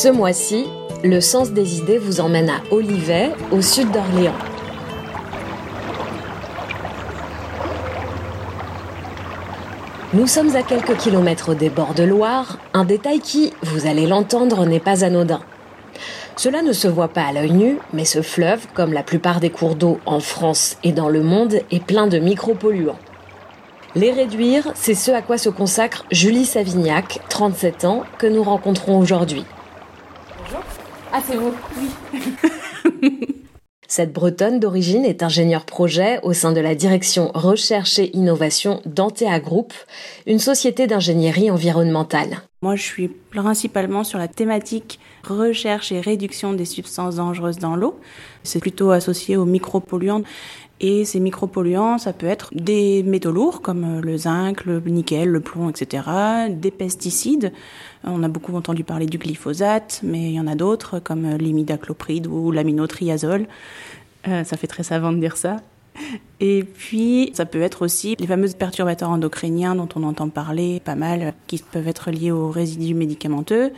Ce mois-ci, le sens des idées vous emmène à Olivet, au sud d'Orléans. Nous sommes à quelques kilomètres des bords de Loire, un détail qui, vous allez l'entendre, n'est pas anodin. Cela ne se voit pas à l'œil nu, mais ce fleuve, comme la plupart des cours d'eau en France et dans le monde, est plein de micropolluants. Les réduire, c'est ce à quoi se consacre Julie Savignac, 37 ans, que nous rencontrons aujourd'hui. Ah, c'est vous Oui. Cette Bretonne d'origine est ingénieure projet au sein de la direction recherche et innovation d'Antea Group, une société d'ingénierie environnementale. Moi, je suis principalement sur la thématique recherche et réduction des substances dangereuses dans l'eau. C'est plutôt associé aux micropolluants. Et ces micropolluants, ça peut être des métaux lourds comme le zinc, le nickel, le plomb, etc. Des pesticides. On a beaucoup entendu parler du glyphosate, mais il y en a d'autres comme l'imidaclopride ou l'aminotriazole. Euh, ça fait très savant de dire ça. Et puis, ça peut être aussi les fameux perturbateurs endocriniens dont on entend parler pas mal, qui peuvent être liés aux résidus médicamenteux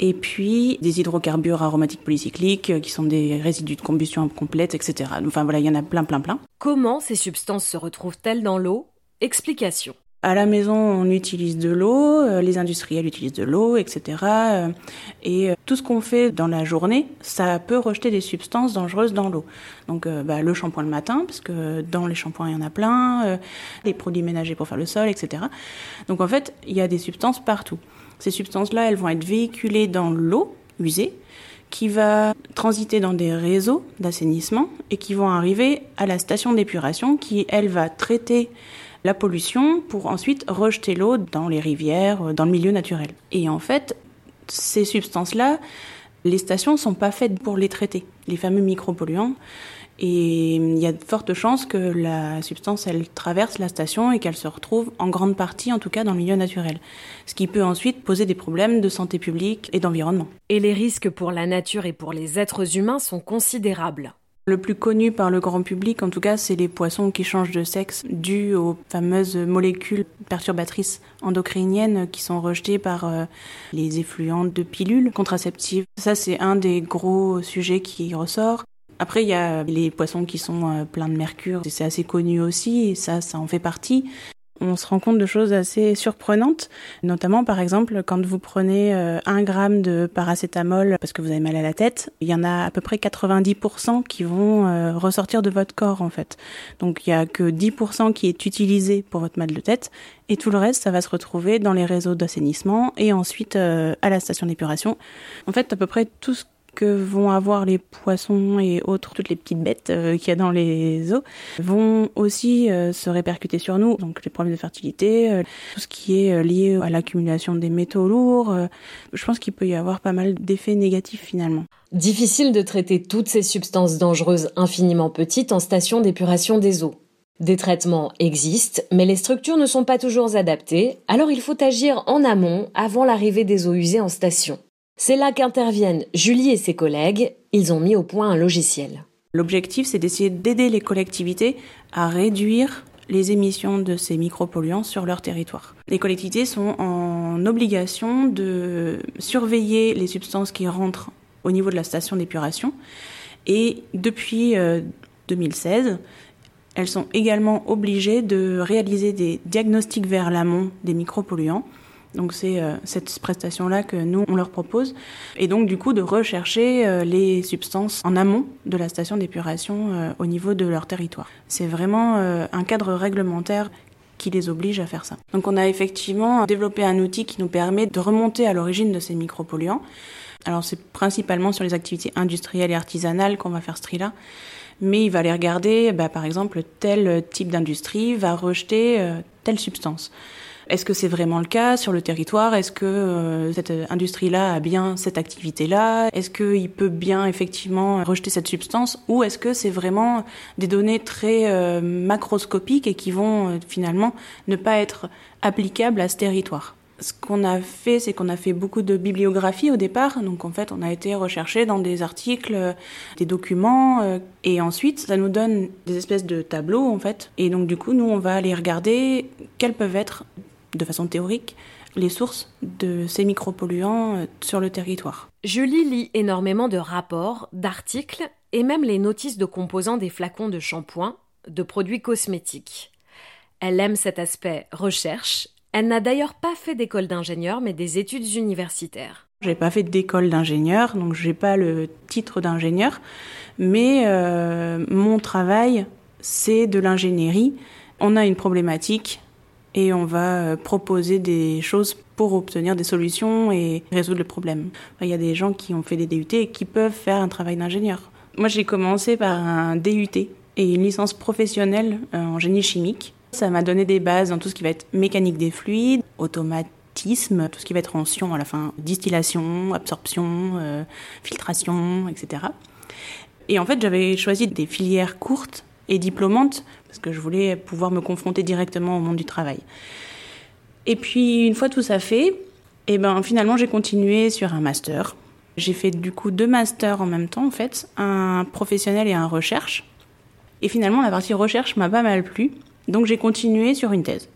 et puis des hydrocarbures aromatiques polycycliques qui sont des résidus de combustion incomplète, etc. Enfin voilà, il y en a plein, plein, plein. Comment ces substances se retrouvent-elles dans l'eau? Explication. À la maison, on utilise de l'eau, euh, les industriels utilisent de l'eau, etc. Et euh, tout ce qu'on fait dans la journée, ça peut rejeter des substances dangereuses dans l'eau. Donc bah, le shampoing le matin, parce que dans les shampoings, il y en a plein, les produits ménagers pour faire le sol, etc. Donc en fait, il y a des substances partout. Ces substances-là, elles vont être véhiculées dans l'eau usée qui va transiter dans des réseaux d'assainissement et qui vont arriver à la station d'épuration qui, elle, va traiter la pollution pour ensuite rejeter l'eau dans les rivières, dans le milieu naturel. Et en fait, ces substances-là, les stations ne sont pas faites pour les traiter. Les fameux micropolluants, et il y a de fortes chances que la substance, elle traverse la station et qu'elle se retrouve en grande partie, en tout cas, dans le milieu naturel. Ce qui peut ensuite poser des problèmes de santé publique et d'environnement. Et les risques pour la nature et pour les êtres humains sont considérables. Le plus connu par le grand public, en tout cas, c'est les poissons qui changent de sexe dû aux fameuses molécules perturbatrices endocriniennes qui sont rejetées par euh, les effluents de pilules contraceptives. Ça, c'est un des gros sujets qui ressort. Après, il y a les poissons qui sont euh, pleins de mercure, c'est assez connu aussi, ça, ça en fait partie. On se rend compte de choses assez surprenantes, notamment par exemple quand vous prenez euh, un gramme de paracétamol parce que vous avez mal à la tête, il y en a à peu près 90% qui vont euh, ressortir de votre corps en fait. Donc il y a que 10% qui est utilisé pour votre mal de tête et tout le reste ça va se retrouver dans les réseaux d'assainissement et ensuite à la station d'épuration. En fait à peu près tout ce que vont avoir les poissons et autres, toutes les petites bêtes euh, qu'il y a dans les eaux, vont aussi euh, se répercuter sur nous. Donc les problèmes de fertilité, euh, tout ce qui est lié à l'accumulation des métaux lourds. je pense qu'il peut y avoir pas mal d'effets négatifs finalement. Difficile de traiter toutes ces substances dangereuses infiniment petites en station d'épuration des eaux. Des traitements existent, mais les structures ne sont pas toujours adaptées, alors il faut agir en amont avant l'arrivée des eaux usées en station. C'est là qu'interviennent Julie et ses collègues. Ils ont mis au point un logiciel. L'objectif, c'est d'essayer d'aider les collectivités à réduire les émissions de ces micropolluants sur leur territoire. Les collectivités sont en obligation de surveiller les substances qui rentrent au niveau de la station d'épuration et depuis 2016, euh, elles sont également obligées de réaliser des diagnostics vers l'amont des micropolluants donc c'est euh, cette prestation-là que nous, on leur propose. Et donc du coup de rechercher euh, les substances en amont de la station d'épuration euh, au niveau de leur territoire. C'est vraiment un cadre réglementaire qui les oblige à faire ça. Donc on a effectivement développé un outil qui nous permet de remonter à l'origine de ces micropolluants. Alors c'est principalement sur les activités industrielles et artisanales qu'on va faire ce tri-là mais il va aller regarder, bah, par exemple, tel type d'industrie va rejeter telle substance. Est-ce que c'est vraiment le cas sur le territoire? Est-ce que euh, cette industrie-là a bien cette activité-là? Est-ce qu'il peut bien effectivement rejeter cette substance? Ou est-ce que c'est vraiment des données très euh, macroscopiques et qui vont euh, finalement ne pas être applicables à ce territoire? Ce qu'on a fait, c'est qu'on a fait beaucoup de bibliographie au départ. Donc en fait, on a été recherché dans des articles, des documents, et ensuite, ça nous donne des espèces de tableaux en fait. Et donc du coup, nous, on va aller regarder quels peuvent être de façon théorique les sources de ces micropolluants euh, sur le territoire. Julie lit énormément de rapports, d'articles et même les notices de composants des flacons de shampoing, de produits cosmétiques. Elle aime cet aspect recherche. Elle n'a d'ailleurs pas fait d'école d'ingénieur mais des études universitaires. J'ai pas fait d'école d'ingénieur, donc j'ai pas le titre d'ingénieur, mais euh, mon travail c'est de l'ingénierie. On a une problématique et on va euh, proposer des choses pour obtenir des solutions et résoudre le problème. Il y a des gens qui ont fait des DUT et qui peuvent faire un travail d'ingénieur. Moi, j'ai commencé par un DUT et une licence professionnelle euh, en génie chimique. Ça m'a donné des bases dans tout ce qui va être mécanique des fluides, automatisme, tout ce qui va être en sion à la fin, distillation, absorption, euh, filtration, etc. Et en fait, j'avais choisi des filières courtes et diplômante, parce que je voulais pouvoir me confronter directement au monde du travail. Et puis, une fois tout ça fait, et eh ben, finalement, j'ai continué sur un master. J'ai fait du coup deux masters en même temps, en fait, un professionnel et un recherche. Et finalement, la partie recherche m'a pas mal plu, donc j'ai continué sur une thèse.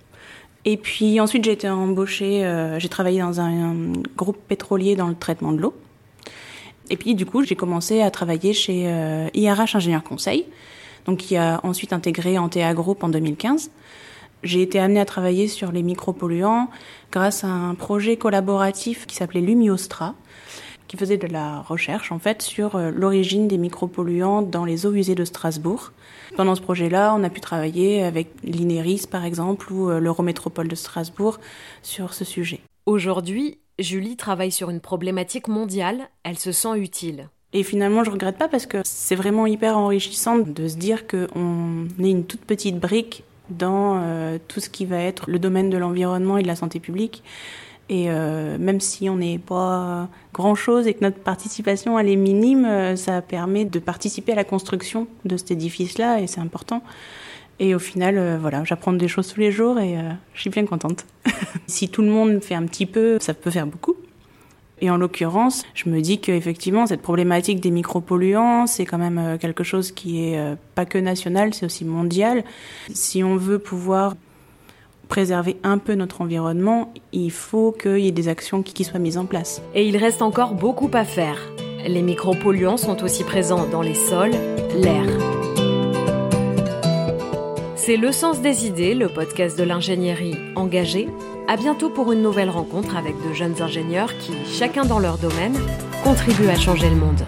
Et puis ensuite, j'ai été embauchée, euh, j'ai travaillé dans un, groupe pétrolier dans le traitement de l'eau. Et puis du coup, j'ai commencé à travailler chez IRH euh, Ingénieur Conseil, donc qui a ensuite intégré Antea Group en 2015. J'ai été amenée à travailler sur les micropolluants grâce à un projet collaboratif qui s'appelait Lumiostra, qui faisait de la recherche en fait sur euh, l'origine des micropolluants dans les eaux usées de Strasbourg. Pendant ce projet-là, on a pu travailler avec l'INERIS par exemple ou euh, l'Eurométropole de Strasbourg sur ce sujet. Aujourd'hui, Julie travaille sur une problématique mondiale, elle se sent utile. Et finalement, je regrette pas parce que c'est vraiment hyper enrichissant de se dire qu'on est une toute petite brique dans euh, tout ce qui va être le domaine de l'environnement et de la santé publique. Et euh, même si on n'est pas grand-chose et que notre participation elle est minime, euh, ça permet de participer à la construction de cet édifice-là et c'est important. Et au final, voilà, j'apprends des choses tous les jours et je suis bien contente. si tout le monde fait un petit peu, ça peut faire beaucoup. Et en l'occurrence, je me dis qu'effectivement, cette problématique des micropolluants, c'est quand même euh, quelque chose qui est euh, pas que national, c'est aussi mondial. Si on veut pouvoir préserver un peu notre environnement, il faut qu'il y ait des actions qui soient mises en place. Et il reste encore beaucoup à faire. Les micropolluants sont aussi présents dans les sols, l'air. C'est Le Sens des idées, le podcast de l'ingénierie engagée à bientôt pour une nouvelle rencontre avec de jeunes ingénieurs qui, chacun dans leur domaine, contribuent à changer le monde.